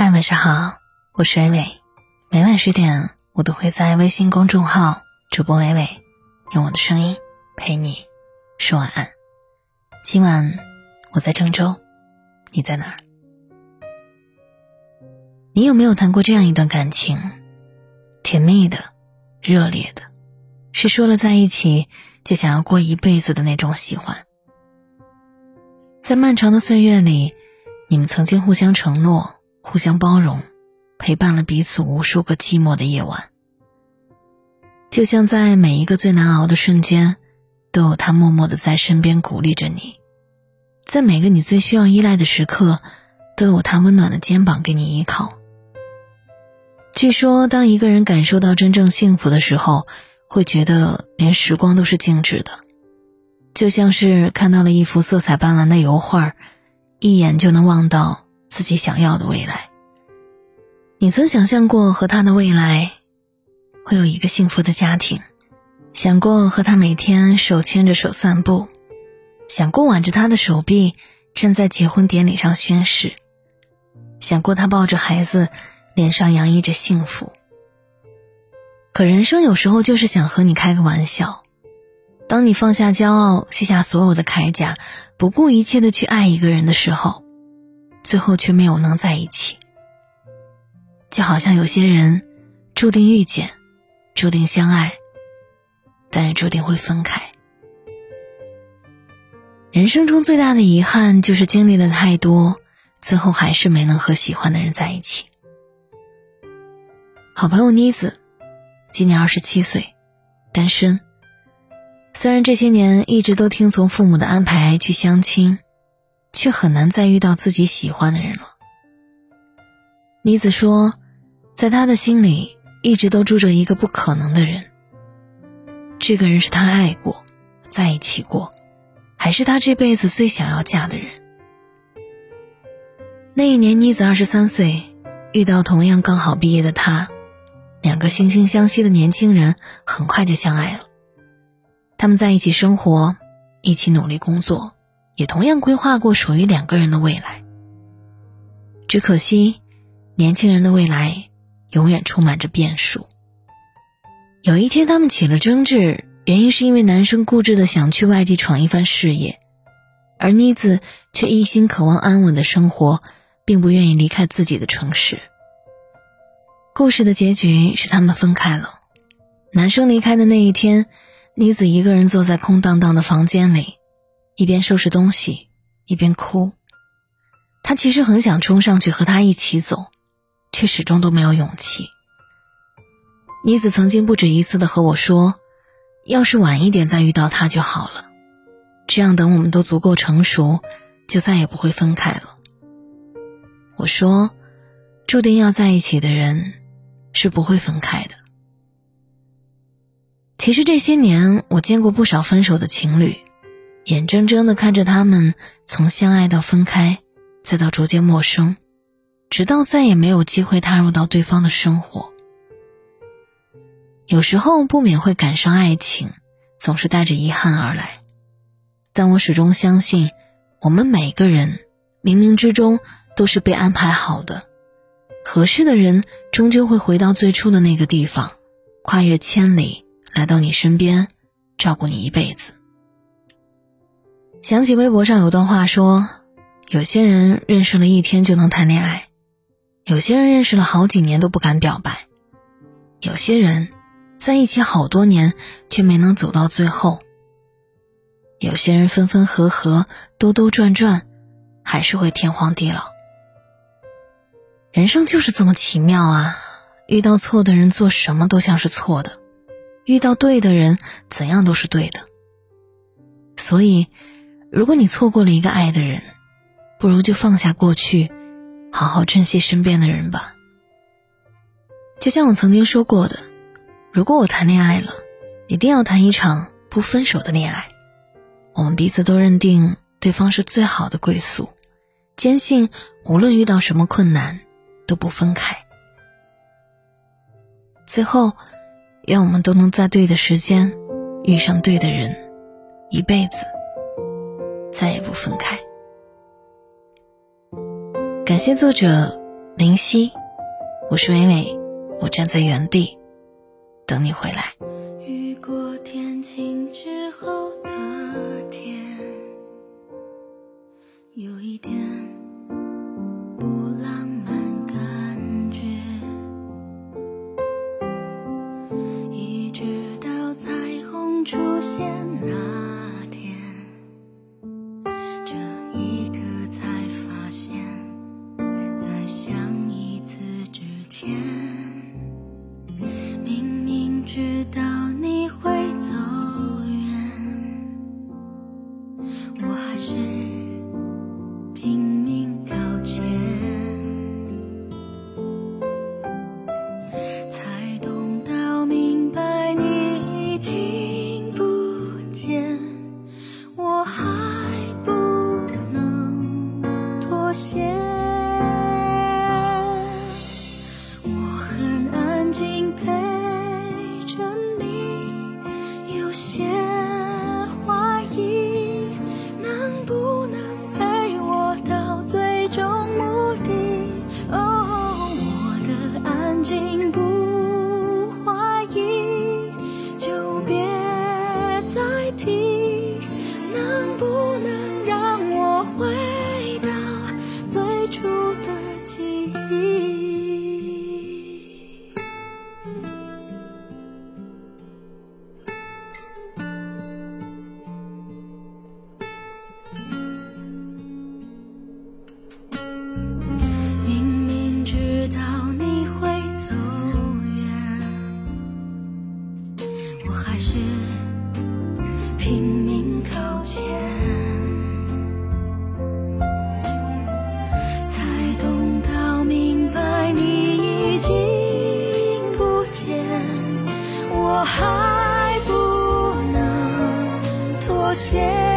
嗨，晚上好，我是伟伟。每晚十点，我都会在微信公众号主播伟伟，用我的声音陪你说晚安。今晚我在郑州，你在哪儿？你有没有谈过这样一段感情？甜蜜的，热烈的，是说了在一起就想要过一辈子的那种喜欢。在漫长的岁月里，你们曾经互相承诺。互相包容，陪伴了彼此无数个寂寞的夜晚。就像在每一个最难熬的瞬间，都有他默默的在身边鼓励着你；在每个你最需要依赖的时刻，都有他温暖的肩膀给你依靠。据说，当一个人感受到真正幸福的时候，会觉得连时光都是静止的，就像是看到了一幅色彩斑斓的油画，一眼就能望到。自己想要的未来。你曾想象过和他的未来会有一个幸福的家庭，想过和他每天手牵着手散步，想过挽着他的手臂站在结婚典礼上宣誓，想过他抱着孩子，脸上洋溢着幸福。可人生有时候就是想和你开个玩笑，当你放下骄傲，卸下所有的铠甲，不顾一切的去爱一个人的时候。最后却没有能在一起，就好像有些人注定遇见，注定相爱，但也注定会分开。人生中最大的遗憾就是经历了太多，最后还是没能和喜欢的人在一起。好朋友妮子，今年二十七岁，单身。虽然这些年一直都听从父母的安排去相亲。却很难再遇到自己喜欢的人了。妮子说，在他的心里一直都住着一个不可能的人。这个人是他爱过，在一起过，还是他这辈子最想要嫁的人。那一年，妮子二十三岁，遇到同样刚好毕业的他，两个惺惺相惜的年轻人很快就相爱了。他们在一起生活，一起努力工作。也同样规划过属于两个人的未来，只可惜，年轻人的未来永远充满着变数。有一天，他们起了争执，原因是因为男生固执的想去外地闯一番事业，而妮子却一心渴望安稳的生活，并不愿意离开自己的城市。故事的结局是他们分开了。男生离开的那一天，妮子一个人坐在空荡荡的房间里。一边收拾东西，一边哭。他其实很想冲上去和他一起走，却始终都没有勇气。妮子曾经不止一次的和我说：“要是晚一点再遇到他就好了，这样等我们都足够成熟，就再也不会分开了。”我说：“注定要在一起的人，是不会分开的。”其实这些年，我见过不少分手的情侣。眼睁睁地看着他们从相爱到分开，再到逐渐陌生，直到再也没有机会踏入到对方的生活。有时候不免会感伤，爱情总是带着遗憾而来，但我始终相信，我们每个人冥冥之中都是被安排好的，合适的人终究会回到最初的那个地方，跨越千里来到你身边，照顾你一辈子。想起微博上有段话说：“有些人认识了一天就能谈恋爱，有些人认识了好几年都不敢表白，有些人在一起好多年却没能走到最后，有些人分分合合兜兜转转，还是会天荒地老。人生就是这么奇妙啊！遇到错的人，做什么都像是错的；遇到对的人，怎样都是对的。所以。”如果你错过了一个爱的人，不如就放下过去，好好珍惜身边的人吧。就像我曾经说过的，如果我谈恋爱了，一定要谈一场不分手的恋爱。我们彼此都认定对方是最好的归宿，坚信无论遇到什么困难，都不分开。最后，愿我们都能在对的时间遇上对的人，一辈子。再也不分开。感谢作者林夕，我是伟伟，我站在原地等你回来。是拼命靠前，才懂到明白你已经不见，我还不能妥协。是拼命靠前，才懂到明白你已经不见，我还不能妥协。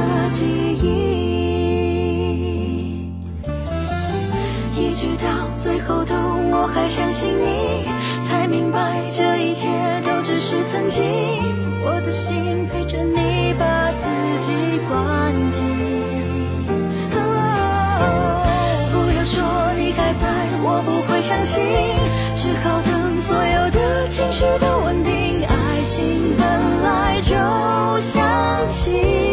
的记忆？一直到最后都我还相信你，才明白这一切都只是曾经。我的心陪着你，把自己关紧。不要说你还在，我不会相信，只好等所有的情绪都稳定。爱情本来就像气。